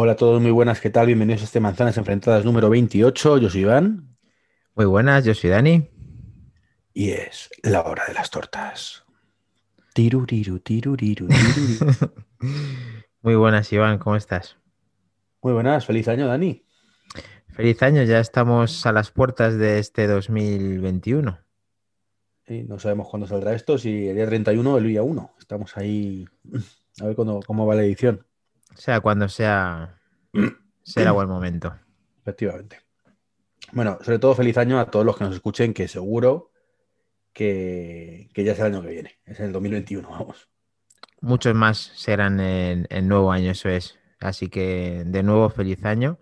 Hola a todos, muy buenas, ¿qué tal? Bienvenidos a este Manzanas Enfrentadas número 28. Yo soy Iván. Muy buenas, yo soy Dani. Y es la hora de las tortas. Tiruriru, tiruriru, tiruriru. Muy buenas, Iván, ¿cómo estás? Muy buenas, feliz año, Dani. Feliz año, ya estamos a las puertas de este 2021. Sí, no sabemos cuándo saldrá esto, si el día 31 o el día 1. Estamos ahí a ver cuándo- cómo va la edición, Sea cuando sea, será buen momento. efectivamente. Bueno, sobre todo feliz año a todos los que nos escuchen, que seguro que, que ya es el año que viene, es el 2021, vamos. Muchos más serán en el nuevo año, eso es. Así que de nuevo, feliz año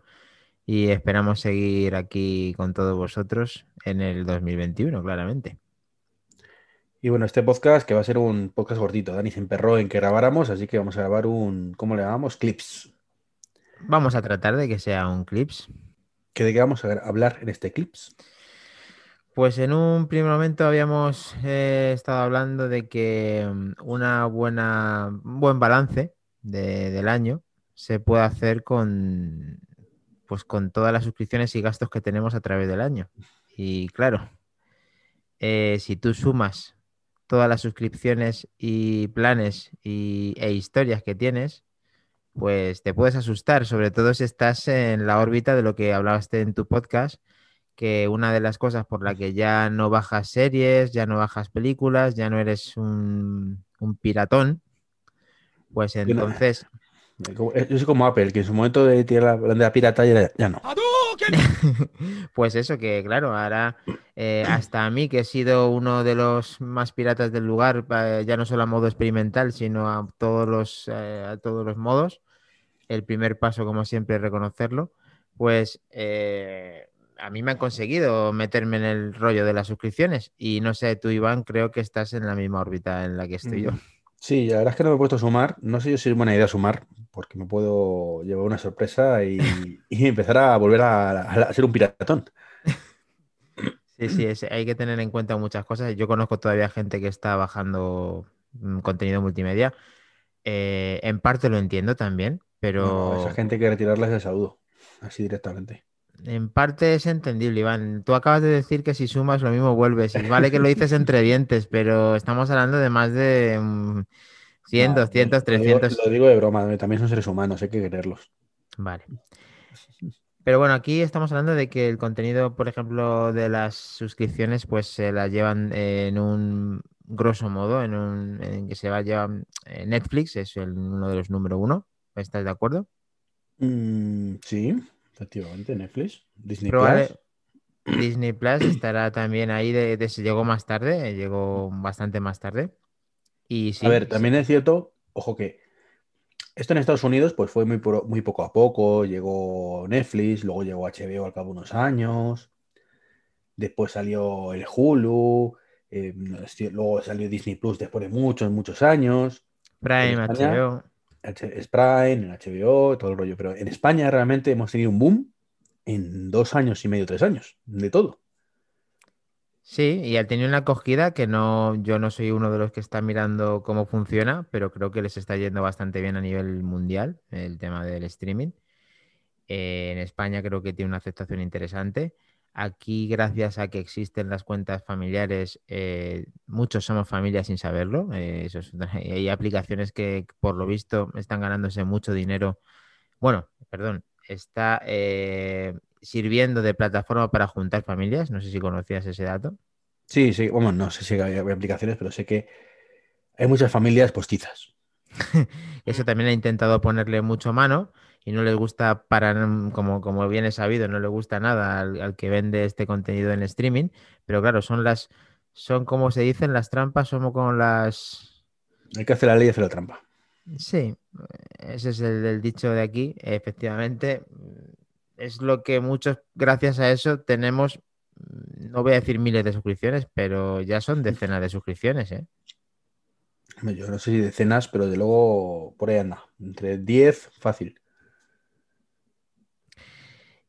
y esperamos seguir aquí con todos vosotros en el 2021, claramente. Y bueno, este podcast que va a ser un podcast gordito, Dani se emperró en que grabáramos, así que vamos a grabar un, ¿cómo le llamamos? Clips. Vamos a tratar de que sea un clips. ¿Qué de qué vamos a hablar en este clips? Pues en un primer momento habíamos eh, estado hablando de que mm, una buena, un buen balance de- del año se puede hacer con, pues con todas las suscripciones y gastos que tenemos a través del año. Y claro, eh, si tú sumas todas las suscripciones y planes y, e historias que tienes, pues te puedes asustar, sobre todo si estás en la órbita de lo que hablaste en tu podcast que una de las cosas por la que ya no bajas series, ya no bajas películas, ya no eres un, un piratón, pues entonces, Yo soy como Apple, que en su momento de tirar la bandera pirata ya, ya no. pues eso que claro, ahora eh, hasta a mí que he sido uno de los más piratas del lugar, eh, ya no solo a modo experimental, sino a todos los, eh, a todos los modos, el primer paso como siempre es reconocerlo, pues eh, a mí me han conseguido meterme en el rollo de las suscripciones y no sé, tú Iván, creo que estás en la misma órbita en la que estoy yo. Mm, Sí, la verdad es que no me he puesto a sumar. No sé yo si es buena idea sumar, porque me puedo llevar una sorpresa y, y empezar a volver a, a- ser un piratón. Sí, sí, es- hay que tener en cuenta muchas cosas. Yo conozco todavía gente que está bajando mm, contenido multimedia. Eh, en parte lo entiendo también, pero No, esa gente hay que retirarles de saludo, así directamente. en parte es entendible, Iván. Tú acabas de decir que si sumas lo mismo vuelves. Y vale que lo dices entre dientes, pero estamos hablando de más de mm, 100, No, 200, lo digo- 300. Lo digo de broma, también son seres humanos, hay que quererlos. Vale. Pero bueno, aquí estamos hablando de que el contenido, por ejemplo, de las suscripciones, pues se la llevan en un grosso modo, en un en que se va a llevar eh, Netflix, es el, uno de los número uno. ¿Estás de acuerdo? Mm, sí, efectivamente, Netflix, Disney Probable- Plus. Disney Plus estará también ahí, de, de- llegó más tarde, eh, llegó bastante más tarde. Y sí, A ver, sí, también es cierto, ojo que esto en Estados Unidos pues fue muy, poco a poco, llegó Netflix, luego llegó HBO al cabo de unos años, después salió el Hulu, eh, luego salió Disney Plus después de muchos, muchos años, Prime, HBO. Es Prime, en HBO, todo el rollo, pero en España realmente hemos tenido un boom en dos años y medio, tres años, de todo. Sí, y ha tenido una acogida que no, yo no soy uno de los que está mirando cómo funciona, pero creo que les está yendo bastante bien a nivel mundial el tema del streaming. Eh, en España creo que tiene una aceptación interesante. Aquí, gracias a que existen las cuentas familiares, eh, muchos somos familias sin saberlo. eh, eso es hay aplicaciones que, por lo visto, están ganándose mucho dinero. Bueno, perdón, está sirviendo de plataforma para juntar familias. No sé si conocías ese dato. Sí, sí, bueno, no sé si hay hay aplicaciones, pero sé que hay muchas familias postizas. Eso también ha intentado ponerle mucho mano y no les gusta para, como, como bien es sabido, no le gusta nada al, al que vende este contenido en streaming. Pero claro, son las, son como se dicen las trampas, son como las... Hay que hacer la ley y hacer la trampa. Sí, ese es el, el dicho de aquí. Efectivamente, es lo que muchos, gracias a eso, tenemos, mm, no voy a decir miles de suscripciones, pero ya son decenas de suscripciones, ¿eh? Yo no sé si decenas, pero de luego por ahí anda. Entre 10, fácil.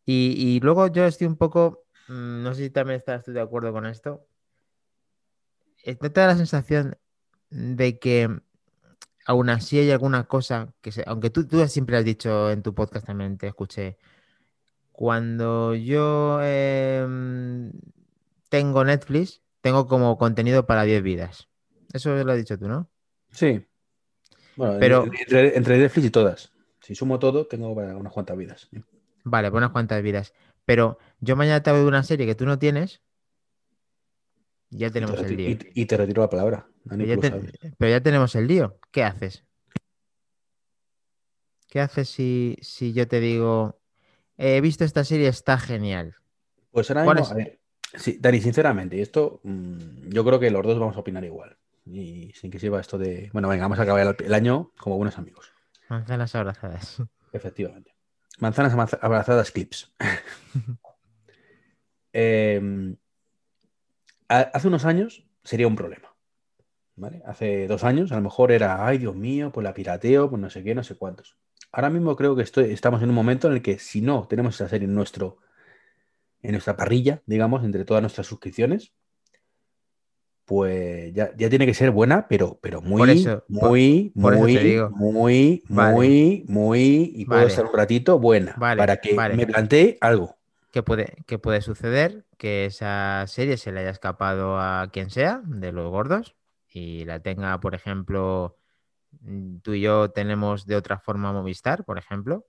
Y, y luego yo estoy un poco, mm, no sé si también estás tú de acuerdo con esto. Eh, ¿No te da la sensación de que aún así hay alguna cosa que se, aunque tú, tú siempre has dicho en tu podcast también te escuché, cuando yo em, tengo Netflix, tengo como contenido para 10 vidas. Eso lo has dicho tú, ¿no? Sí. Bueno, Pero- entre, entre Netflix y todas. Si sumo todo, tengo para unas cuantas vidas. Vale, pues unas cuantas vidas. Pero yo mañana te de una serie que tú no tienes. Ya tenemos el lío. y- y te retiro la palabra. Pero ya, te- sabes. pero ya tenemos el lío. ¿Qué haces? ¿Qué haces si, si yo te digo, he visto esta serie, está genial? Pues ahora ¿Cuál mismo, a ver, sí, Dani, sinceramente, esto mm, yo creo que los dos vamos a opinar igual. Y sin que sirva esto de. Bueno, venga, vamos a acabar el, el año como buenos amigos. Manzanas abrazadas. Efectivamente. Manzanas abrazadas clips. Eh, ha- hace unos años sería un problema. ¿vale? Hace dos años a lo mejor era, ay Dios mío, pues la pirateo, pues no sé qué, no sé cuántos. Ahora mismo creo que estoy, estamos en un momento en el que si no tenemos esa serie en, nuestro, en nuestra parrilla, digamos, entre todas nuestras suscripciones, pues ya, ya tiene que ser buena, pero, pero muy, eso- muy, por muy, muy, Vale. muy, muy, y puedo Vale. estar un ratito buena, Vale, para que me plantee algo. ¿Qué puede, qué puede suceder? Que esa serie se le haya escapado a quien sea de los gordos y la tenga, por ejemplo, tú y yo tenemos de otra forma Movistar, por ejemplo,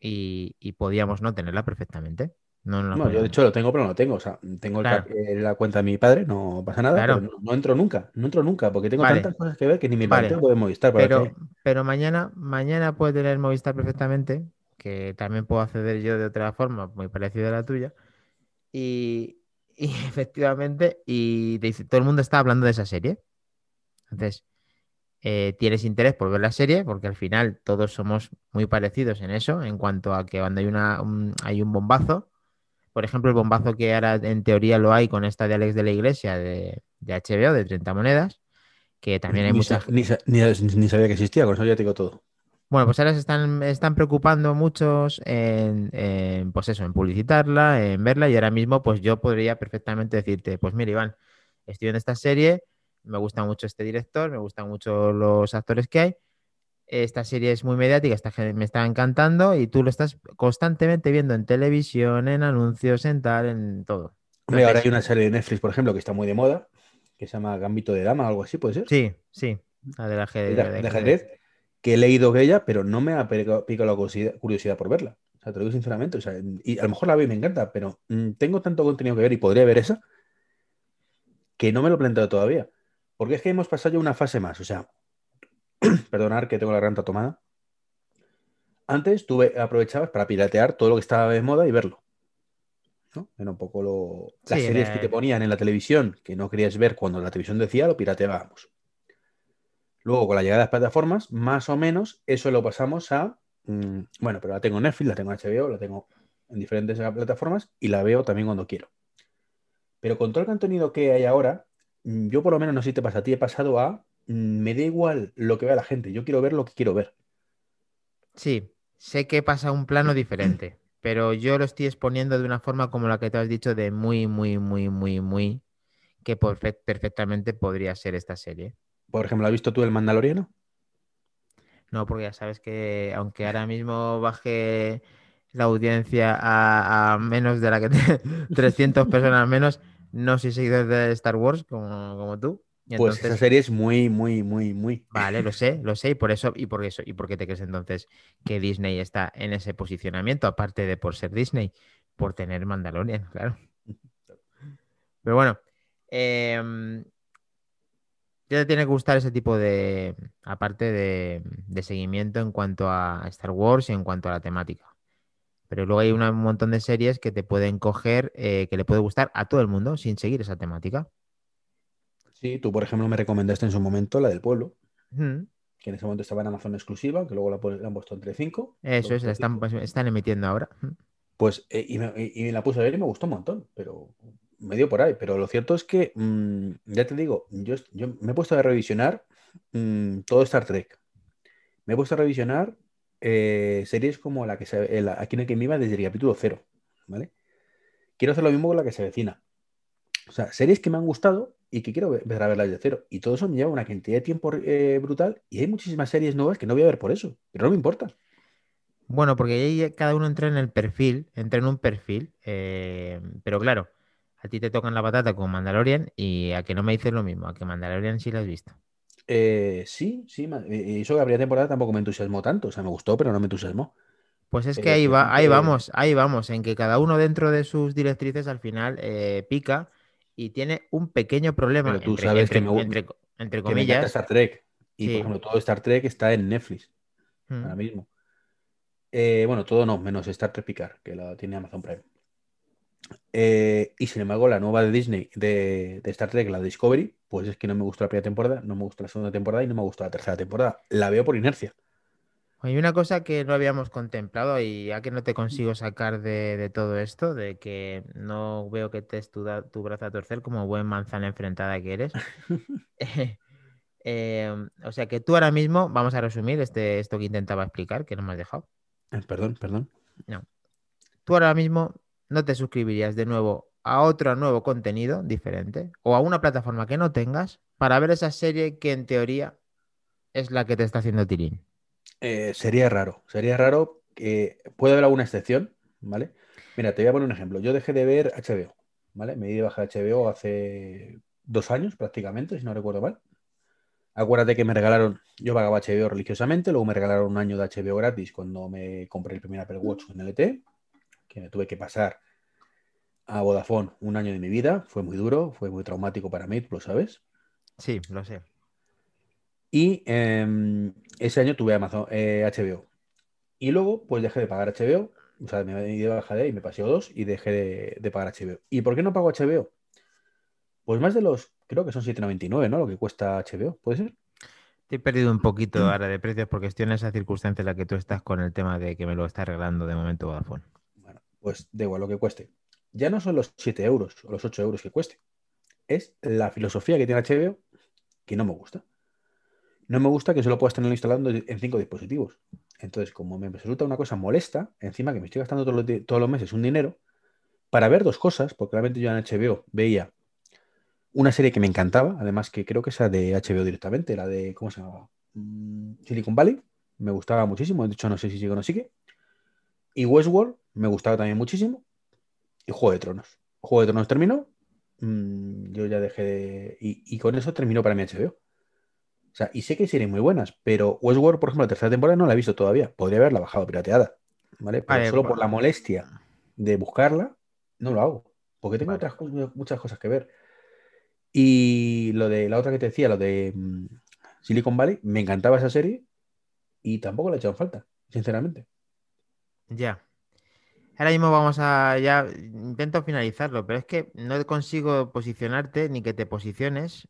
y, y podíamos no tenerla perfectamente. No, no No, yo de hecho lo tengo, pero no lo tengo. O sea, tengo Claro. eh, la cuenta de mi padre, no pasa nada, Claro. pero no, no entro nunca, no entro nunca, porque tengo Vale. tantas cosas que ver que ni me Vale. planteo de Movistar para Pero, que- pero mañana, mañana puede tener Movistar perfectamente, que también puedo acceder yo de otra forma, muy parecida a la tuya. Y, y efectivamente, y te dice, todo el mundo está hablando de esa serie. Entonces, eh, tienes interés por ver la serie, porque al final todos somos muy parecidos en eso, en cuanto a que cuando hay, una, un, hay un bombazo, por ejemplo, el bombazo que ahora en teoría lo hay con esta de Alex de la Iglesia de, de HBO, de 30 monedas, que también hay ni, muchas... ni, ni- ni sabía que existía, con eso ya te digo todo. Bueno, pues ahora se están, están preocupando muchos en, en, pues eso, en publicitarla, en verla, y ahora mismo, pues yo podría perfectamente decirte, pues mira, Iván, estoy en esta serie, me gusta mucho este director, me gustan mucho los actores que hay. Esta serie es muy mediática, esta me está encantando y tú lo estás constantemente viendo en televisión, en anuncios, en tal, en todo. Hombre, ahora hay una serie de Netflix, por ejemplo, que está muy de moda, que se llama Gambito de Dama o algo así, ¿puede ser? Sí, sí, la de la de, ajedrez. de que he leído que ella, pero no me ha picado la curiosidad, curiosidad por verla. O sea, te lo digo sinceramente. O sea, y a lo mejor la veo y me encanta, pero mm, tengo tanto contenido que ver y podría ver esa, que no me lo he planteado todavía. Porque es que hemos pasado ya una fase más. O sea, perdonar que tengo la garganta tomada. Antes tú ve- aprovechabas para piratear todo lo que estaba de moda y verlo. ¿no? Era un poco lo... las Sí, series era- que te ponían en la televisión que no querías ver cuando la televisión decía, lo pirateábamos. Luego, con la llegada de las plataformas, más o menos eso lo pasamos a. mm, bueno, pero la tengo en Netflix, la tengo en HBO, la tengo en diferentes plataformas y la veo también cuando quiero. Pero con todo el contenido que hay ahora, yo por lo menos no sé si te pasa a ti, he pasado a. mm, Me da igual lo que vea la gente, yo quiero ver lo que quiero ver. Sí, sé que pasa a un plano diferente, pero yo lo estoy exponiendo de una forma como la que te has dicho, de muy, muy, muy, muy, muy, que perfe- perfectamente podría ser esta serie. Por ejemplo, ¿has visto tú el Mandaloriano? No, porque ya sabes que aunque ahora mismo baje la audiencia a, a menos de la que te, 300 personas menos, no soy seguidor de Star Wars como, como tú. Y Pues entonces, esa serie es muy, muy, muy, muy. Vale, lo sé, lo sé, y por eso, y por eso, y por qué te crees entonces que Disney está en ese posicionamiento, aparte de por ser Disney, por tener Mandalorian, claro. Pero bueno, em, ya te tiene que gustar ese tipo de, aparte de, de seguimiento en cuanto a Star Wars y en cuanto a la temática. Pero luego hay una- un montón de series que te pueden coger, eh, que le puede gustar a todo el mundo sin seguir esa temática. Sí, tú, por ejemplo, me recomendaste en su momento la del pueblo, que en ese momento estaba en Amazon exclusiva, que luego la, han puesto entre cinco. Eso es, la están, pues, están emitiendo ahora. Pues, eh, y, me, y- y me la puse a ver y me gustó un montón, pero me dio por ahí. Pero lo cierto es que, mm, ya te digo, yo, yo me he puesto a revisionar mm, todo Star Trek. Me he puesto a revisionar eh, series como la que se, el- aquí en el que me iba desde el capítulo cero, ¿vale? Quiero hacer lo mismo con la que se avecina. O sea, series que me han gustado y que quiero ver a verlas de cero. Y todo eso me lleva una cantidad de tiempo eh, brutal y hay muchísimas series nuevas que no voy a ver por eso, pero no me importa. Bueno, porque ahí cada uno entra en el perfil, entra en un perfil, eh, pero claro, a ti te tocan la patata con Mandalorian y a que no me dices lo mismo, a que Mandalorian sí la has visto. Eh, sí, sí, y eso que habría temporada tampoco me entusiasmó tanto, o sea, me gustó, pero no me entusiasmó. Pues es que ahí va, ahí vamos, ahí vamos, en que cada uno dentro de sus directrices al final pica y tiene un pequeño problema. Pero tú sabes que me, entre, comillas. Star Trek. Y por ejemplo, todo Star Trek está en Netflix ahora mismo. Eh, bueno, todo no, menos Star Trek Picard, que la tiene Amazon Prime. Eh, y sin embargo, la nueva de Disney de, Star Trek, la Discovery, pues es que no me gustó la primera temporada, no me gustó la segunda temporada y no me gustó la tercera temporada. La veo por inercia. Hay una cosa que no habíamos contemplado y ya que no te consigo sacar de, todo esto, de que no veo que te tu, tu brazo a torcer como buen manzana enfrentada que eres. Em, o sea que tú ahora mismo, vamos a resumir este, esto que intentaba explicar, que no me has dejado. Eh, perdón, perdón. No. Tú ahora mismo no te suscribirías de nuevo a otro nuevo contenido diferente o a una plataforma que no tengas para ver esa serie que en teoría es la que te está haciendo tirín. Eh, sería raro, sería raro que puede haber alguna excepción, ¿vale? Mira, te voy a poner un ejemplo. Yo dejé de ver HBO, ¿vale? Me di de baja HBO hace dos años prácticamente, si no recuerdo mal. Acuérdate que me regalaron, yo pagaba HBO religiosamente, luego me regalaron un año de HBO gratis cuando me compré el primer Apple Watch en LT, que me tuve que pasar a Vodafone un año de mi vida. Fue muy duro, fue muy traumático para mí, lo sabes. Sí, lo sé. Y em, ese año tuve Amazon HBO. Eh, y luego, pues dejé de pagar HBO. O sea, me di de baja de y me pasé dos y dejé de, pagar HBO. ¿Y por qué no pago HBO? Pues más de los, creo que son 7,99, ¿no? Lo que cuesta HBO, ¿puede ser? Te he perdido un poquito mm. ahora de precios porque estoy en esa circunstancia en la que tú estás con el tema de que me lo está arreglando de momento Vodafone. Pues da igual lo que cueste. Ya no son los 7 euros o los 8 euros que cueste. Es la filosofía que tiene HBO que no me gusta no me gusta que solo puedas tenerlo instalando en cinco dispositivos. Entonces, como me resulta una cosa molesta, encima que me estoy gastando todos los, meses un dinero, para ver dos cosas, porque realmente yo en HBO veía una serie que me encantaba, además que creo que esa de HBO directamente, la de, ¿cómo se llama? Mm, Silicon Valley, me gustaba muchísimo, de hecho no sé si sigue o no sigue. Y Westworld me gustaba también muchísimo. Y Juego de Tronos. Juego de Tronos terminó, mm, yo ya dejé de... y con eso terminó para mí HBO. O sea, y sé que hay series muy buenas, pero Westworld, por ejemplo, la tercera temporada no la he visto todavía. Podría haberla bajado pirateada. ¿Vale? Pero solo por la molestia de buscarla, no lo hago. Porque tengo otras muchas cosas que ver. Y lo de la otra que te decía, lo de mm, Silicon Valley, me encantaba esa serie y tampoco la he echado falta, sinceramente. Ya. Ahora mismo vamos a ya intento finalizarlo, pero es que no consigo posicionarte ni que te posiciones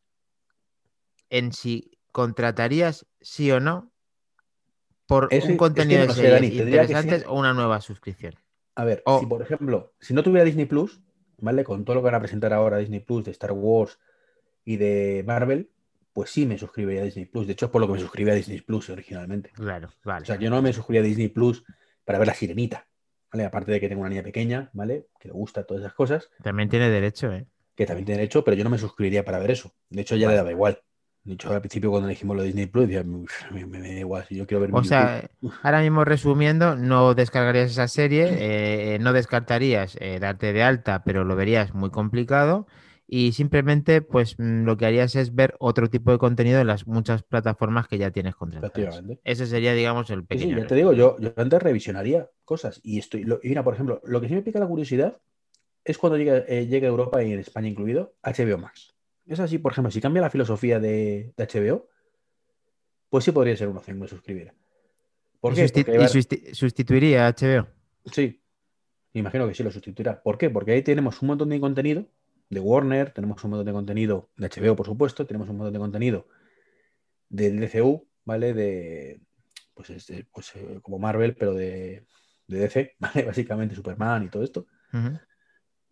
en si ¿contratarías sí o no por un contenido de series interesantes o una nueva suscripción? A ver, si por ejemplo, si no tuviera Disney Plus, ¿vale? Con todo lo que van a presentar ahora Disney Plus de Star Wars y de Marvel, pues sí me suscribiría a Disney Plus. De hecho, es por lo que me suscribí a Disney Plus originalmente. Claro, vale. O sea, yo no me suscribí a Disney Plus para ver la sirenita, ¿vale? Aparte de que tengo una niña pequeña, ¿vale? Que le gusta todas esas cosas. También tiene derecho, ¿eh? Que también tiene derecho, pero yo no me suscribiría para ver eso. De hecho, ya le daba igual. Dicho al principio cuando dijimos lo de Disney Plus, me, me, da igual, si yo quiero ver O sea, ahora mismo resumiendo, no descargarías esa serie, eh, no descartarías eh, darte de alta, pero lo verías muy complicado y simplemente pues mm, lo que harías es ver otro tipo de contenido en las muchas plataformas que ya tienes contratadas. Ese sería, digamos, el pequeño. Sí, ya te digo, yo, yo antes revisionaría cosas y estoy, y mira, por ejemplo, lo que sí me pica la curiosidad es cuando llegue, eh, llegue a Europa y en España incluido HBO Max. Es así, por ejemplo, si cambia la filosofía de, HBO, pues sí podría ser una opción que me suscribiera. ¿Por qué? ¿Y sustituiría a HBO? Sí, imagino que sí lo sustituirá. ¿Por qué? Porque ahí tenemos un montón de contenido de Warner, tenemos un montón de contenido de HBO, por supuesto, tenemos un montón de contenido del DCU, ¿vale? De, pues, este, pues eh, como Marvel, pero de, DC, ¿vale? Básicamente Superman y todo esto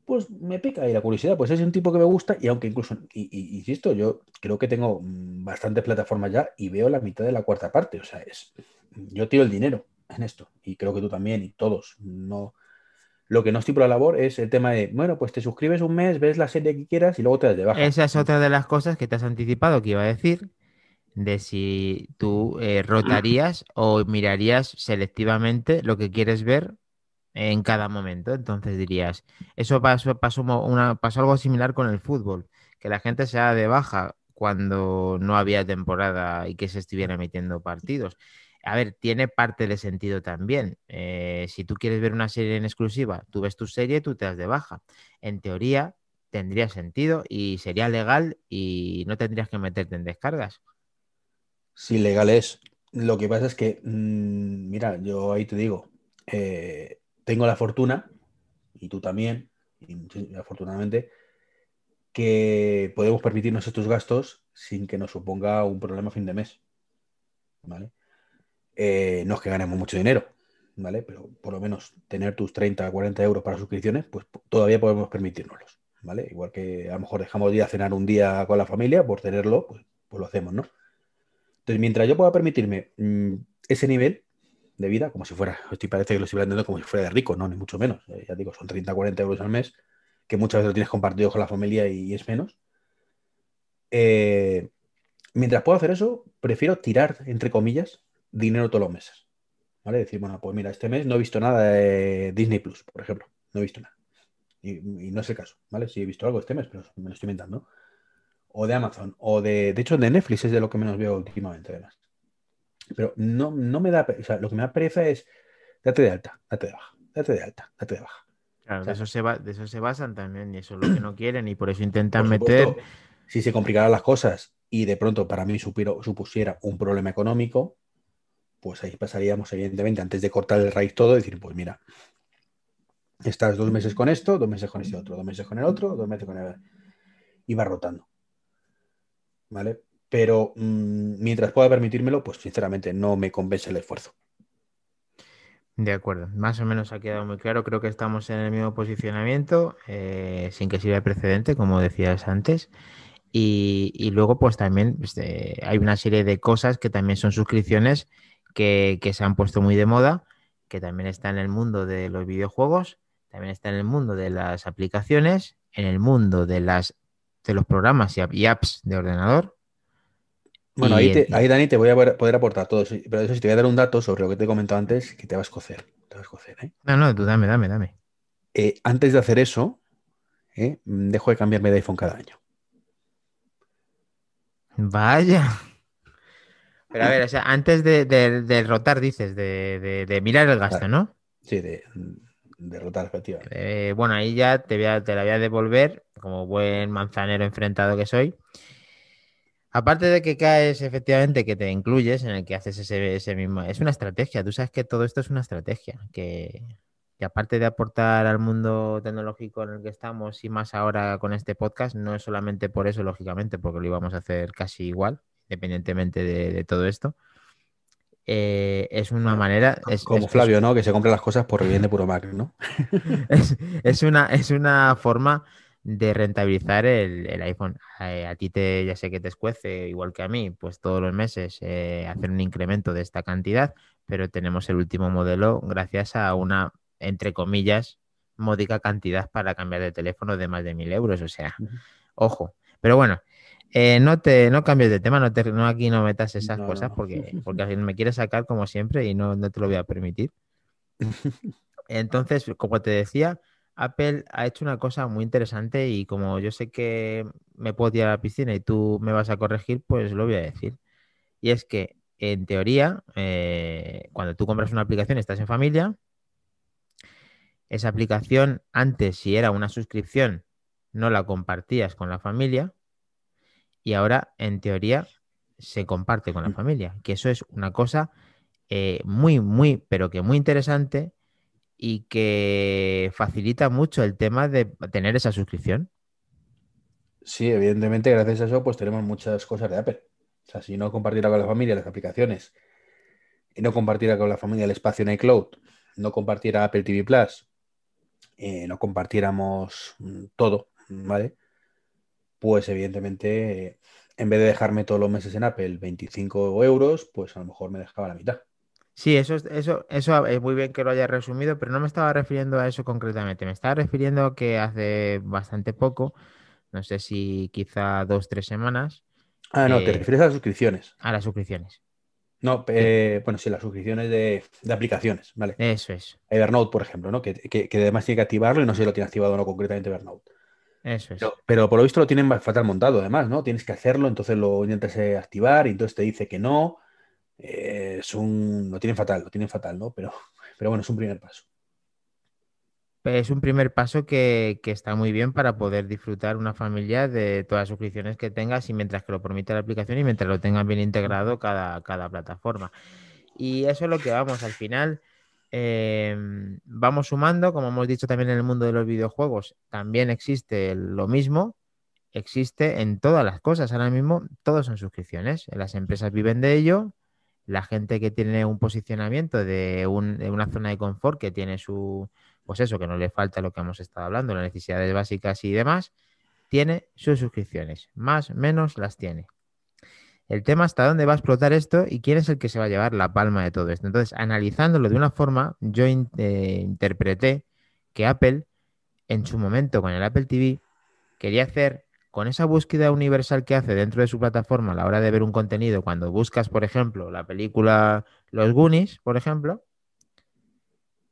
pues me pica ahí la curiosidad. Pues es un tipo que me gusta y aunque incluso, y, insisto, yo creo que tengo mm, bastantes plataformas ya y veo la mitad de la cuarta parte. O sea, es, yo tiro el dinero en esto y creo que tú también y todos. No, Lo que no estoy por la labor es el tema de, bueno, pues te suscribes un mes, ves la serie que quieras y luego te das de baja. Esa es otra de las cosas que te has anticipado que iba a decir, de si tú eh, rotarías o mirarías selectivamente lo que quieres ver en cada momento. Entonces dirías, eso pasó, pasó, una, pasó algo similar con el fútbol, que la gente se da de baja cuando no había temporada y que se estuviera emitiendo partidos. A ver, tiene parte de sentido también. Eh, si tú quieres ver una serie en exclusiva, tú ves tu serie, tú te das de baja. En teoría, tendría sentido y sería legal y no tendrías que meterte en descargas. Sí, legal es. Lo que pasa es que, mm, mira, yo ahí te digo, eh, tengo la fortuna, y tú también, y, afortunadamente, que podemos permitirnos estos gastos sin que nos suponga un problema a fin de mes. ¿Vale? Eh, no es que ganemos mucho dinero, ¿vale? Pero por lo menos tener tus 30, 40 euros para suscripciones, pues todavía podemos permitirnoslos, ¿vale? Igual que a lo mejor dejamos de ir a cenar un día con la familia, por tenerlo, pues, pues lo hacemos, ¿no? Entonces, mientras yo pueda permitirme mm, ese nivel de vida, como si fuera, estoy, parece que lo estoy vendiendo como si fuera de rico, no, ni mucho menos. Eh, ya digo, son 30, 40 euros al mes, que muchas veces lo tienes compartido con la familia y, es menos. Eh, mientras puedo hacer eso, prefiero tirar, entre comillas, dinero todos los meses. ¿Vale? Decir, bueno, pues mira, este mes no he visto nada de Disney Plus, por ejemplo. No he visto nada. Y, no es el caso, ¿vale? Sí he visto algo este mes, pero me lo estoy inventando. O de Amazon, o de. De hecho, de Netflix es de lo que menos veo últimamente, además. Pero no, no me da. O sea, lo que me da pereza es. Date de alta, date de baja, date de alta, date de baja. Claro, de, eso se va, de eso se basan también, y eso es lo que no quieren, y por eso intentan meter. Si se complicaran las cosas y de pronto para mí supusiera un problema económico, pues ahí pasaríamos, evidentemente, antes de cortar el raíz todo, decir, pues mira, estás dos meses con esto, dos meses con este otro, dos meses con el otro, dos meses con el... Y va rotando. ¿Vale? Pero mm, mientras pueda permitírmelo, pues sinceramente no me convence el esfuerzo. De acuerdo, más o menos ha quedado muy claro. Creo que estamos en el mismo posicionamiento, eh, sin que sirva de precedente, como decías antes. Y, luego, pues también eh, hay una serie de cosas que también son suscripciones que, se han puesto muy de moda, que también está en el mundo de los videojuegos, también está en el mundo de las aplicaciones, en el mundo de, las, de los programas y apps de ordenador. Bueno, ahí, Dani te voy a poder aportar todo, pero eso sí te voy a dar un dato sobre lo que te he comentado antes, que te va a. Te escocer ¿eh? No, no, tú dame, dame, dame. Eh, antes de hacer eso, ¿eh? dejo de cambiarme de iPhone cada año. Vaya. Pero a ver, o sea, antes de, rotar, dices, de, mirar el gasto, ¿no? Sí, de, rotar, efectivamente. Eh, bueno, ahí ya te, voy a, te la voy a devolver, como buen manzanero enfrentado que soy. Aparte de que caes, efectivamente, que te incluyes en el que haces ese, mismo. Es una estrategia, tú sabes que todo esto es una estrategia, que, que aparte de aportar al mundo tecnológico en el que estamos y más ahora con este podcast, no es solamente por eso, lógicamente, porque lo íbamos a hacer casi igual, independientemente de, todo esto. Eh, es una manera. Es, Como Flavio, ¿no? Que se compra las cosas por bien de puro Mac, ¿no? es, una, es una forma de rentabilizar el, iPhone. Eh, a ti te, ya sé que te escuece, igual que a mí, pues todos los meses eh, hacer un incremento de esta cantidad, pero tenemos el último modelo gracias a una, entre comillas, módica cantidad para cambiar de teléfono de más de mil euros. O sea, ojo. Pero bueno, eh, no te no cambies de tema, no, te, no aquí no metas esas cosas porque, porque me quieres sacar como siempre y no, te lo voy a permitir. Entonces, como te decía, Apple ha hecho una cosa muy interesante y como yo sé que me puedo tirar a la piscina y tú me vas a corregir, pues lo voy a decir. Y es que, en teoría, eh, cuando tú compras una aplicación y estás en familia, esa aplicación antes, si era una suscripción, no la compartías con la familia y ahora, en teoría, se comparte con la mm. familia, que eso es una cosa eh, muy, muy, pero que muy interesante y que facilita mucho el tema de tener esa suscripción. Sí, evidentemente, gracias a eso, pues tenemos muchas cosas de Apple. O sea, si no compartiera con la familia las aplicaciones y no compartiera con la familia el espacio en iCloud, no compartiera Apple TV Plus, eh, no compartiéramos mm, todo, ¿vale? Pues evidentemente, en vez de dejarme todos los meses en Apple 25 euros, pues a lo mejor me dejaba la mitad. Sí, eso, es- eso, eso es muy bien que lo hayas resumido, pero no me estaba refiriendo a eso concretamente. Me estaba refiriendo a que hace bastante poco, no sé si quizá dos, tres semanas, Ah, no, te eh, refieres a las suscripciones. a las suscripciones. No, eh, bueno, sí, las suscripciones de, de aplicaciones, ¿vale? Eso es, Evernote, por ejemplo, ¿no? Que, que- que además tiene que activarlo y no sé si lo tiene activado o no concretamente Evernote. Eso es. Pero, pero por lo visto lo tienen fatal montado, además, ¿no? Tienes que hacerlo, entonces lo intentas eh, activar y entonces te dice que no. Eh, es un... Lo tienen fatal, lo tienen fatal, ¿no? Pero, pero bueno, es un primer paso. Es un primer paso que, que está muy bien para poder disfrutar una familia de todas las suscripciones que tengas y mientras que lo permite la aplicación y mientras lo tengan bien integrado cada, cada plataforma. Y eso es lo que vamos, al final eh, vamos sumando, como hemos dicho también en el mundo de los videojuegos, también existe lo mismo, existe en todas las cosas. Ahora mismo todos son suscripciones, las empresas viven de ello, la gente que tiene un posicionamiento de, de una zona de confort, que tiene su, pues eso, que no le falta lo que hemos estado hablando, las necesidades básicas y demás, tiene sus suscripciones, más menos las tiene. El tema hasta dónde va a explotar esto y quién es el que se va a llevar la palma de todo esto. Entonces, analizándolo de una forma, yo eh, interpreté que Apple, en su momento con el Apple TV, quería hacer con esa búsqueda universal que hace dentro de su plataforma a la hora de ver un contenido, cuando buscas, por ejemplo, la película Los Goonies, por ejemplo,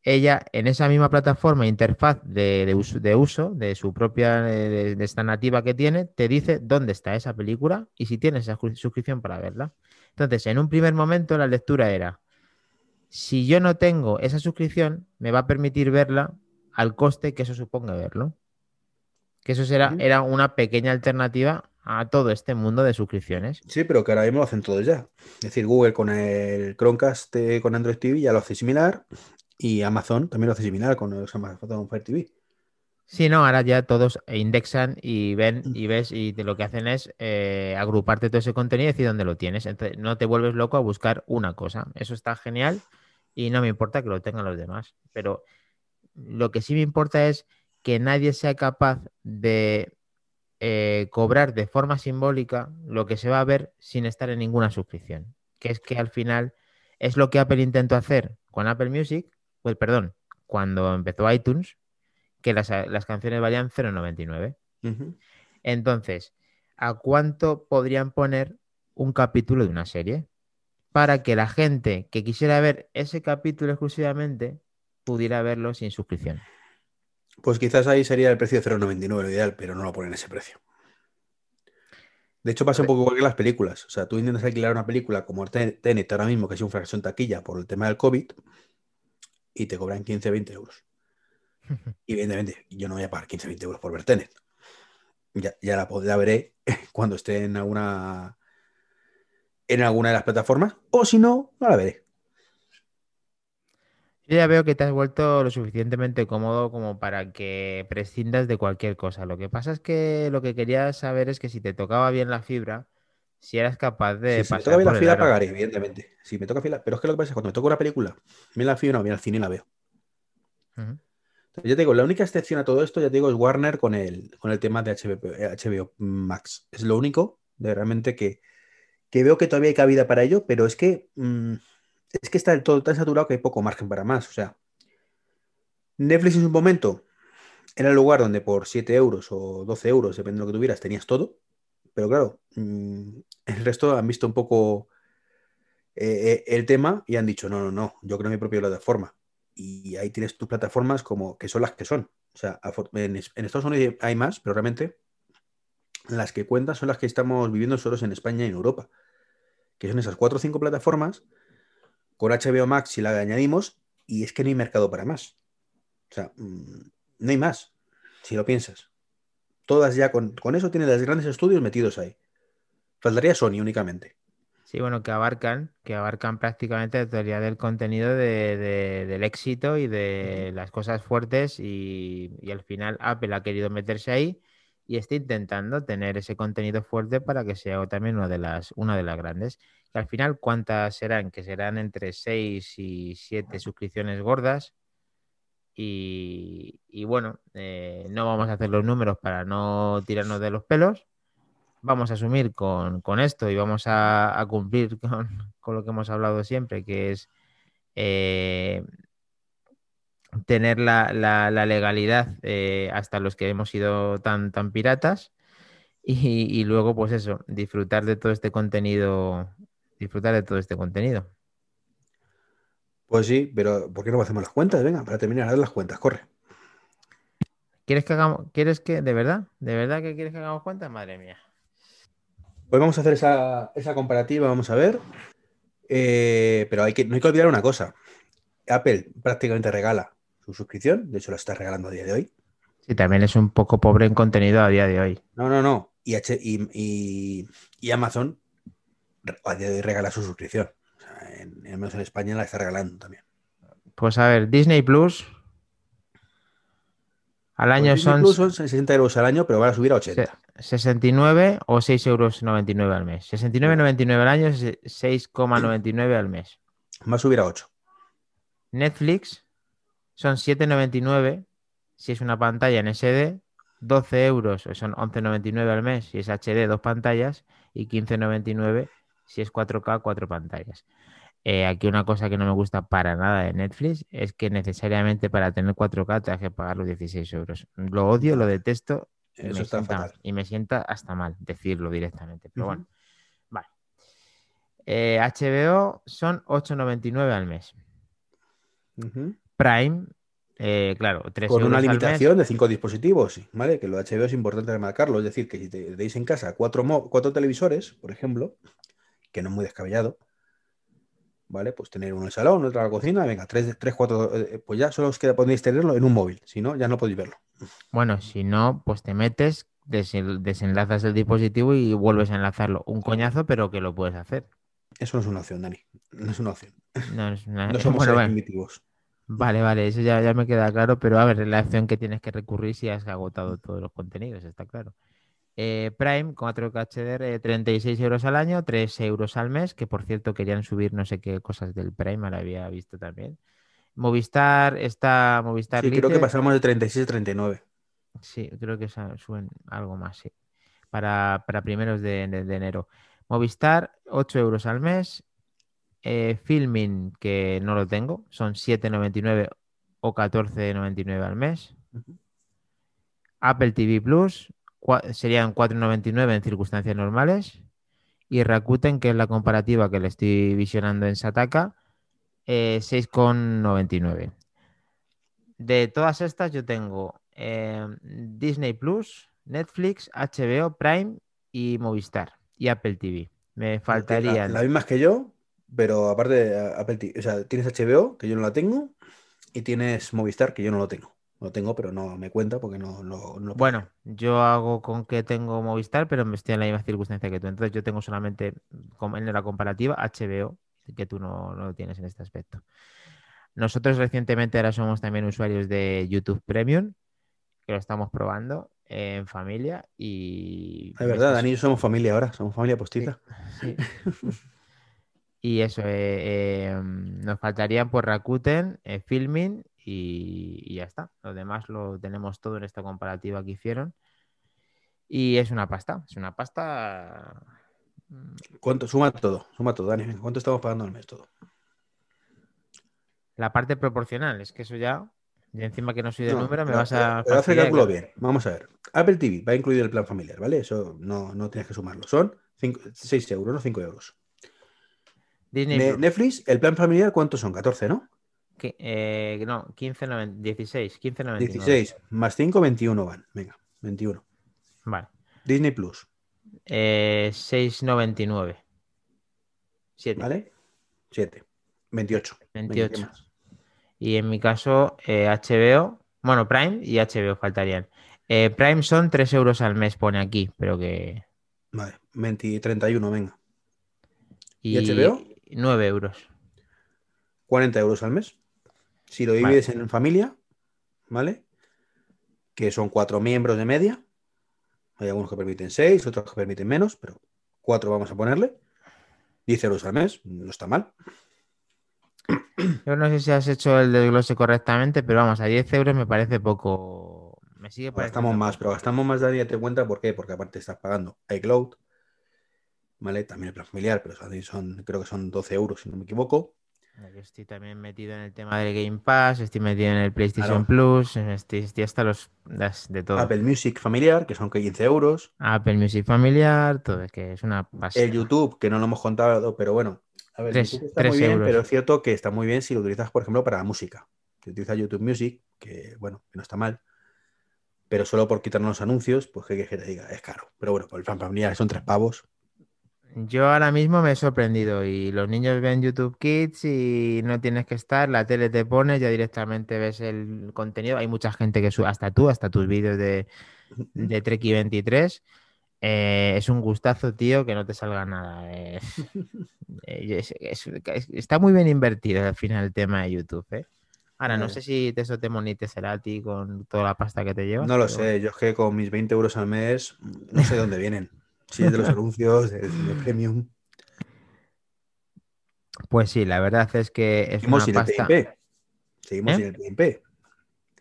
ella en esa misma plataforma, interfaz de, de uso, de uso de su propia, eh, de, de esta nativa que tiene, te dice dónde está esa película y si tienes esa suscripción para verla. Entonces, en un primer momento la lectura era, si yo no tengo esa suscripción, me va a permitir verla al coste que eso suponga verlo. Que eso será, era una pequeña alternativa a todo este mundo de suscripciones. Sí, pero que ahora mismo lo hacen todos ya. Es decir, Google con el Chromecast eh, con Android TV ya lo hace similar y Amazon también lo hace similar con el Amazon Fire TV. Sí, no, ahora ya todos indexan y ven y ves y te- lo que hacen es eh, agruparte todo ese contenido y decir dónde lo tienes. Entonces, no te vuelves loco a buscar una cosa. Eso está genial y no me importa que lo tengan los demás. Pero lo que sí me importa es que nadie sea capaz de eh, cobrar de forma simbólica lo que se va a ver sin estar en ninguna suscripción. Que es que al final es lo que Apple intentó hacer con Apple Music, pues perdón, cuando empezó iTunes, que las, las canciones valían 0,99. Ujú. Entonces, ¿a cuánto podrían poner un capítulo de una serie? Para que la gente que quisiera ver ese capítulo exclusivamente pudiera verlo sin suscripción. Pues quizás ahí sería el precio de 0,99 lo ideal, pero no lo ponen ese precio. De hecho, pasa un poco igual que las películas. O sea, tú intentas alquilar una película como Tenet ahora mismo, que es un fracaso en taquilla por el tema del COVID, y te cobran 15, 20 euros. Y evidentemente, yo no voy a pagar 15, 20 euros por ver Tenet. Ya, ya la, la veré cuando esté en alguna en alguna de las plataformas, o si no, no la veré. Yo ya veo que te has vuelto lo suficientemente cómodo como para que prescindas de cualquier cosa. Lo que pasa es que lo que quería saber es que si te tocaba bien la fibra, si eras capaz de Si, si me toca por la el fila, pagaré, evidentemente. Si me toca fila, pero es que lo que pasa es que cuando me toca una película, bien la fibra, no, bien al cine y la veo. Entonces, ya te digo, la única excepción a todo esto, ya te digo, es Warner con el, con el tema de HBO, HBO Max. Es lo único de realmente que, que veo que todavía hay cabida para ello, pero es que mm, es que está del todo tan saturado que hay poco margen para más. O sea, Netflix en un momento era el lugar donde por 7 euros o 12 euros, depende de lo que tuvieras, tenías todo. Pero claro, mm, el resto han visto un poco eh, eh, el tema y han dicho, no, no, no, yo creo mi propia plataforma. Y ahí tienes tus plataformas como que son las que son. O sea, en, es- en Estados Unidos hay más, pero realmente las que cuentan son las que estamos viviendo solos en España y en Europa. Que son esas cuatro o cinco plataformas con HBO Max si la añadimos y es que no hay mercado para más. O sea, mm, no hay más, si lo piensas. Todas ya con, con eso tienen los grandes estudios metidos ahí. Faltaría Sony únicamente. Sí, bueno, que abarcan, que abarcan prácticamente la totalidad del contenido de- de- del éxito y de las cosas fuertes y, y al final Apple ha querido meterse ahí y está intentando tener ese contenido fuerte para que sea también una de las, una de las grandes. Que al final, ¿cuántas serán? Que serán entre 6 y 7 suscripciones gordas. Y, bueno, eh, no vamos a hacer los números para no tirarnos de los pelos, vamos a asumir con, esto y vamos a, cumplir con, lo que hemos hablado siempre, que es eh, tener la legalidad eh, hasta los que hemos sido tan, tan piratas y, y luego, pues eso, disfrutar de todo este contenido, disfrutar de todo este contenido. Pues sí, pero ¿por qué no hacemos las cuentas? Venga, para terminar, haz las cuentas, corre. ¿Quieres que hagamos, quieres que, de verdad, de verdad que quieres que hagamos cuentas? Madre mía. Pues vamos a hacer esa, esa comparativa, vamos a ver. Eh, pero hay que, no hay que olvidar una cosa. Apple prácticamente regala su suscripción, de hecho la está regalando a día de hoy. Sí, también es un poco pobre en contenido a día de hoy. No, no, no. Y, H- y, y- y Amazon a día de hoy regala su suscripción. En, en Amazon España la está regalando también. Pues a ver, Disney Plus al año Pues son Plus son 60 euros al año, pero van a subir a 80. se- 69 o 6,99 euros al mes. 69,99 al año, es 6,99 al mes. Va a subir a 8. Netflix son 7,99 si es una pantalla en SD, 12 euros, o son 11,99 al mes si es HD, dos pantallas, y 15,99 si es 4K, cuatro pantallas. Eh, aquí una cosa que no me gusta para nada de Netflix es que necesariamente para tener 4K te que pagar los 16 euros. Lo odio, lo detesto y Eso me, está sienta, fatal. y me sienta hasta mal decirlo directamente. Pero Ujú. bueno, vale. Eh, HBO son 8,99 al mes. Prime, eh, claro, 3 Con una euros al mes. limitación de 5 dispositivos, ¿vale? Que lo de HBO es importante remarcarlo. Es decir, que si te- tenéis en casa cuatro televisores, por ejemplo, que no es muy descabellado, ¿vale? Pues tener uno en el salón, otro en la cocina, venga, tres, tres cuatro, eh, pues ya solo os queda, podéis tenerlo en un móvil, si no, ya no podéis verlo. Bueno, si no, pues te metes, desen- desenlazas el dispositivo y vuelves a enlazarlo. Un coñazo, pero que lo puedes hacer. Eso no es una opción, Dani. No es una opción. No es una- No somos bueno, bueno, primitivos. vale, vale, eso ya, ya me queda claro, pero a ver, la opción que tienes que recurrir si has agotado todos los contenidos, está claro. Eh, Prime, 4K HDR, eh, 36 euros al año, 3 euros al mes, que por cierto querían subir no sé qué cosas del Prime, ahora había visto también. Movistar está Movistar Sí, creo que pasamos de 36 a 39. Sí, creo que suben algo más, sí. Para, para primeros de, de- de enero. Movistar, 8 euros al mes. Eh, Filming, que no lo tengo, son 7,99 o 14,99 al mes. Apple TV Plus serían 4,99 en circunstancias normales. Y Rakuten, que es la comparativa que le estoy visionando en Sataka, eh, 6,99. De todas estas, yo tengo eh, Disney Plus, Netflix, HBO, Prime y Movistar y Apple TV. Me faltarían. la misma que yo, pero aparte de Apple TV, o sea, tienes HBO, que yo no la tengo, y tienes Movistar, que yo no lo tengo. Lo tengo, pero no me cuenta porque no, no, no Bueno, yo hago con que tengo Movistar, pero me estoy en la misma circunstancia que tú. Entonces yo tengo solamente com- en la comparativa HBO, que tú no, no lo tienes en este aspecto. Nosotros recientemente ahora somos también usuarios de YouTube Premium, que lo estamos probando en familia y... Es verdad, me- Dani somos familia ahora, somos familia postita. Sí. Y eso, eh, eh, nos faltarían por Rakuten, eh, Filming y, y ya está. Lo demás lo tenemos todo en esta comparativa que hicieron. Y es una pasta, es una pasta. mm, ¿Cuánto? Suma todo, suma todo, Dani. ¿Cuánto estamos pagando al mes todo? La parte proporcional, es que eso ya, y encima que no soy de No, número, me vas a. pero haz el cálculo bien. Vamos a ver. Apple TV va incluido el plan familiar, ¿vale? Eso no, no tienes que sumarlo. Son 6 euros, no 5 euros. Disney Ne- Plus, Netflix, el plan familiar, ¿cuántos son? 14, ¿no? Eh, no, 15,90 16, 15,99. 16 más 5, 21 van. Venga, 21. Vale. Disney Plus, Eh, 6,99. 7. ¿vale? 7. 28. Venga, ¿qué 28. más? Y en mi caso, eh, HBO, bueno, Prime y HBO faltarían. Eh, Prime son 3 euros al mes, pone aquí, pero que. Vale, 20, 31, venga. Y, ¿Y HBO? 9 euros. 40 euros al mes. Si lo divides en familia, ¿vale? Que son cuatro miembros de media. Hay algunos que permiten 6, otros que permiten menos, pero 4 vamos a ponerle. 10 euros al mes, no está mal. Yo no sé si has hecho el desglose correctamente, pero vamos, a 10 euros me parece poco. Me sigue pareciendo. Gastamos más, pero gastamos más, Dani, te cuenta por qué. Porque aparte estás pagando iCloud, ¿vale? También el plan familiar, pero son- creo que son 12 euros, si no me equivoco. Yo estoy también metido en el tema del Game Pass, estoy metido en el PlayStation Claro. Plus, estoy, estoy hasta los las- de todo. Apple Music familiar, que son 15 euros. Apple Music familiar, todo, es que es una pasada. El YouTube, que no lo hemos contado, pero bueno. A ver, Tres- YouTube está muy bien, euros. pero es cierto que está muy bien si lo utilizas, por ejemplo, para la música. Si utilizas YouTube Music, que bueno, que no está mal, pero solo por quitarnos los anuncios, pues que, que te diga, es caro. Pero bueno, por el plan familiar son tres pavos. Yo ahora mismo me he sorprendido y los niños ven YouTube Kids y no tienes que estar, la tele te pone, ya directamente ves el contenido. Hay mucha gente que sube, hasta tú, hasta tus vídeos de, de Treki 23. Eh, es un gustazo, tío, que no te salga nada. eh. Eh, es- es- es- está muy bien invertido al final el tema de YouTube, ¿eh? Ahora, no sé si te- eso te monetizará a ti con toda la pasta que te llevas. No lo sé, yo es que con mis 20 euros al mes, no sé de dónde vienen. Si es de los anuncios, de, de premium. Pues sí, la verdad es que es Seguimos una sin pasta. el. Seguimos ¿Eh? sin el TIP.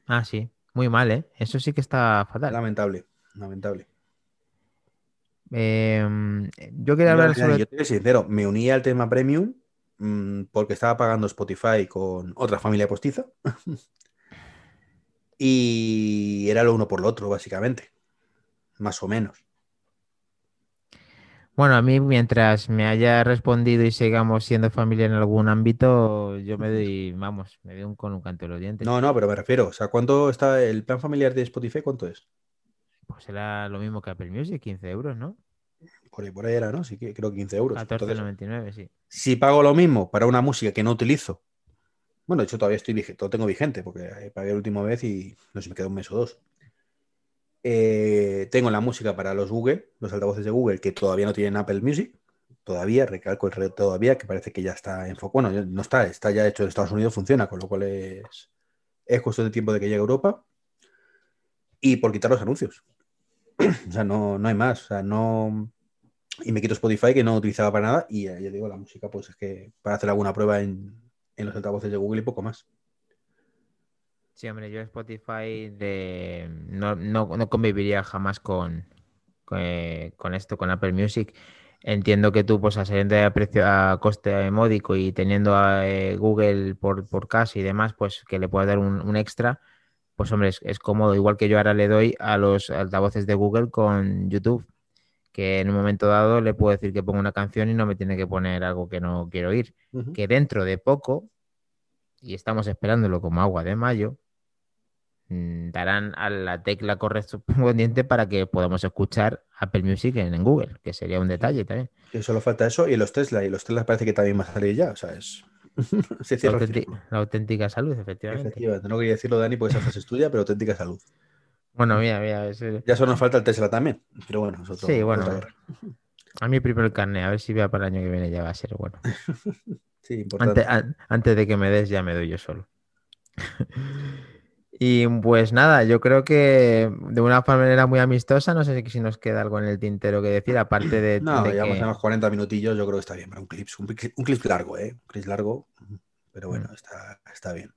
Ah, sí, muy mal, ¿eh? Eso sí que está fatal. Lamentable, lamentable. Em, yo quería hablar sobre... yo te soy sincero, me uní al tema premium mm, porque estaba pagando Spotify con otra familia postiza. y era lo uno por lo otro, básicamente. Más o menos. Bueno, a mí mientras me haya respondido y sigamos siendo familia en algún ámbito, yo me doy, vamos, me doy un con un canto de los dientes. No, no, pero me refiero. O sea, ¿cuánto está el plan familiar de Spotify? ¿Cuánto es? Pues era lo mismo que Apple Music, 15 euros, ¿no? Por ahí, por ahí era, ¿no? Sí, creo que 15 euros. Entonces, 14,99, sí. si pago lo mismo para una música que no utilizo, bueno, de hecho todavía estoy vigente, lo tengo vigente porque eh, pagué la última vez y no sé, me quedó un mes o dos. Eh, tengo la música para los Google, los altavoces de Google que todavía no tienen Apple Music, todavía, recalco el re- todavía, que parece que ya está en foco. Bueno, no está, está ya hecho en Estados Unidos, funciona, con lo cual es, es cuestión de tiempo de que llegue a Europa. Y por quitar los anuncios. o sea, no, no hay más. O sea, no. Y me quito Spotify, que no utilizaba para nada. Y ya digo, la música, pues es que para hacer alguna prueba en, en los altavoces de Google y poco más. Sí, hombre, yo Spotify de... no, no- no conviviría jamás con, con, eh, con esto, con Apple Music. Entiendo que tú, pues, a de precio a coste módico y teniendo a eh, Google por, por casa y demás, pues que le puedas dar un, un extra, pues, hombre, es, es cómodo. Igual que yo ahora le doy a los altavoces de Google con YouTube, que en un momento dado le puedo decir que pongo una canción y no me tiene que poner algo que no quiero oír que dentro de poco, y estamos esperándolo como agua de mayo, darán a la tecla correspondiente para que podamos escuchar Apple Music en, en Google, que sería un detalle también. Y solo falta eso. Y los Tesla. Y los Tesla parece que también va a salir ya. O sea, es. Se La, cierra auténtica salud, efectivamente. Efectivamente. No quería decirlo, Dani, porque esa frase es tuya, pero auténtica salud. Bueno, mira, mira, es- Ya solo nos falta el Tesla también. Pero bueno, es otro- Sí, bueno. a mí primero el carnet, a ver si vea para el año que viene ya va a ser bueno. Sí, importante. Antes, an- antes de que me des, ya me doy yo solo. Y pues nada, yo creo que de una manera muy amistosa, no sé si nos queda algo en el tintero que decir, aparte de, No, de llevamos que- además 40 minutillos, yo creo que está bien para un clip. Un, clip- un clip largo, ¿eh? Un clip largo, pero Mm. bueno, está, está bien.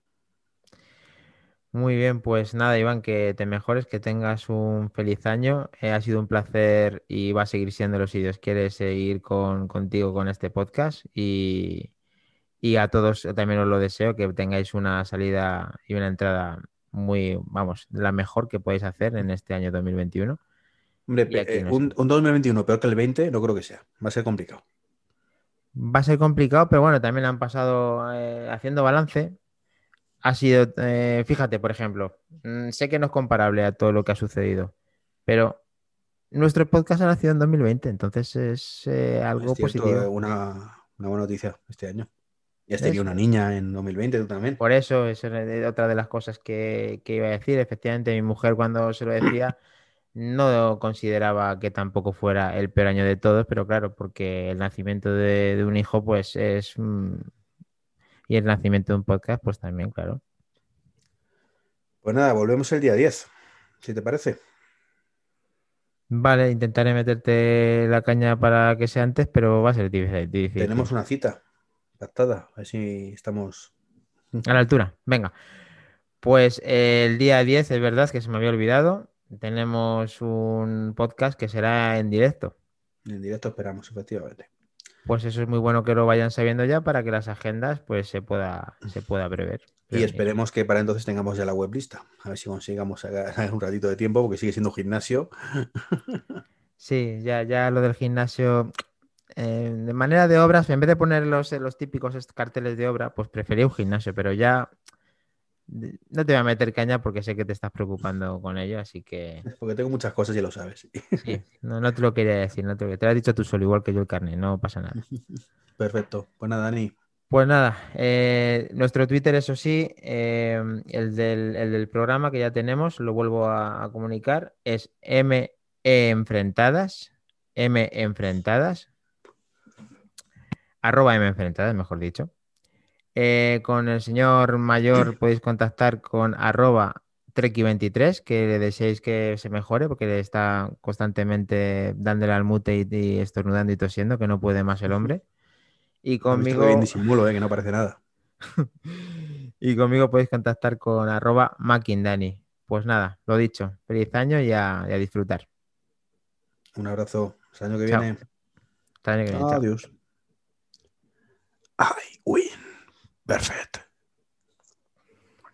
Muy bien, pues nada, Iván, que te mejores, que tengas un feliz año. Eh, ha sido un placer y va a seguir siéndolo si Dios quiere seguir con, contigo con este podcast. Y, y a todos también os lo deseo, que tengáis una salida y una entrada muy, vamos, la mejor que podéis hacer en este año 2021. Hombre, eh, no un, un 2021 peor que el 20 no creo que sea. Va a ser complicado. Va a ser complicado, pero bueno, también han pasado eh, haciendo balance. Ha sido, eh, fíjate, por ejemplo, mm, sé que no es comparable a todo lo que ha sucedido, pero nuestro podcast ha nacido en 2020, entonces es eh, algo es cierto, positivo. una, una buena noticia este año. Ya tenido una niña en 2020, tú también. Por eso, eso es otra de las cosas que, que iba a decir. Efectivamente, mi mujer cuando se lo decía no consideraba que tampoco fuera el peor año de todos, pero claro, porque el nacimiento de, de un hijo, pues es... mm, y el nacimiento de un podcast, pues también, claro. Pues nada, volvemos el día 10, si te parece. Vale, intentaré meterte la caña para que sea antes, pero va a ser difícil. Tenemos una cita pactada, a ver si estamos. A la altura, venga. Pues eh, el día 10, es verdad que se me había olvidado, tenemos un podcast que será en directo. En directo esperamos, efectivamente. Pues eso es muy bueno que lo vayan sabiendo ya para que las agendas pues se pueda, se pueda prever. Y esperemos que para entonces tengamos ya la web lista. A ver si consigamos un ratito de tiempo, porque sigue siendo gimnasio. Sí, ya, ya lo del gimnasio. Eh, de manera de obras, en vez de poner los, los típicos carteles de obra, pues prefería un gimnasio, pero ya no te voy a meter caña porque sé que te estás preocupando con ello, así que. Porque tengo muchas cosas y lo sabes. Sí, no, te lo quería decir, no te, lo... te lo has dicho tú solo, igual que yo el carne, no pasa nada. Perfecto. Pues nada, Dani. Pues nada, eh, nuestro Twitter, eso sí, eh, el, del, programa que ya tenemos, lo vuelvo a, comunicar, es M enfrentadas, M enfrentadas, arroba M enfrentadas, mejor dicho. Eh, con el señor mayor podéis contactar con arroba Treki23, que le deseéis que se mejore porque le está constantemente dándole al mute y, estornudando y tosiendo, que no puede más el hombre. Y conmigo... Bien disimulo, eh, que no parece nada. y conmigo podéis contactar con arroba Makindani. Pues nada, lo dicho, feliz año y a, disfrutar. Un abrazo. Hasta el año que viene. Hasta el año que viene. Adiós. Ay, uy. Perfecto.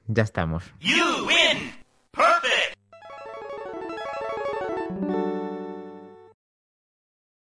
Ya estamos.